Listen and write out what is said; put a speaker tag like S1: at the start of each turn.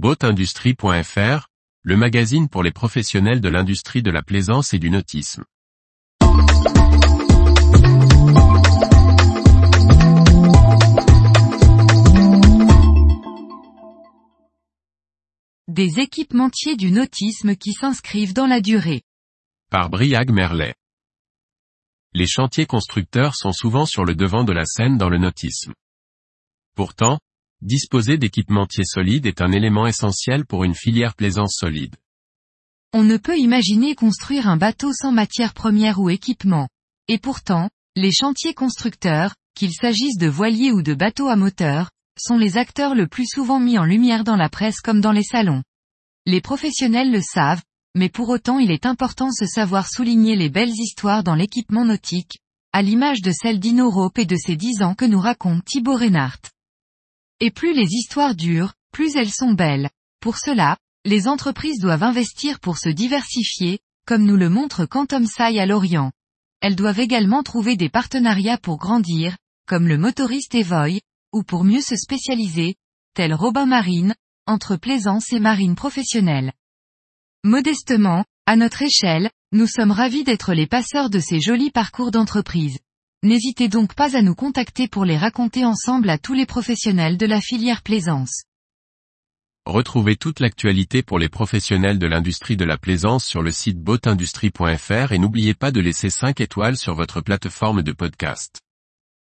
S1: Boatindustrie.fr, le magazine pour les professionnels de l'industrie de la plaisance et du nautisme.
S2: Des équipementiers du nautisme qui s'inscrivent dans la durée.
S1: Par Briag Merlet. Les chantiers constructeurs sont souvent sur le devant de la scène dans le nautisme. Pourtant, disposer d'équipementiers solides est un élément essentiel pour une filière plaisance solide.
S2: On ne peut imaginer construire un bateau sans matière première ou équipement. Et pourtant, les chantiers constructeurs, qu'il s'agisse de voiliers ou de bateaux à moteur, sont les acteurs le plus souvent mis en lumière dans la presse comme dans les salons. Les professionnels le savent, mais pour autant il est important de savoir souligner les belles histoires dans l'équipement nautique, à l'image de celle d'Inorope et de ses dix ans que nous raconte Thibaut Reinhardt. Et plus les histoires durent, plus elles sont belles. Pour cela, les entreprises doivent investir pour se diversifier, comme nous le montre Quantum Sai à Lorient. Elles doivent également trouver des partenariats pour grandir, comme le motoriste Evoy, ou pour mieux se spécialiser, tel Robin Marine, entre plaisance et marine professionnelle. Modestement, à notre échelle, nous sommes ravis d'être les passeurs de ces jolis parcours d'entreprise. N'hésitez donc pas à nous contacter pour les raconter ensemble à tous les professionnels de la filière plaisance.
S1: Retrouvez toute l'actualité pour les professionnels de l'industrie de la plaisance sur le site boatindustrie.fr et n'oubliez pas de laisser 5 étoiles sur votre plateforme de podcast.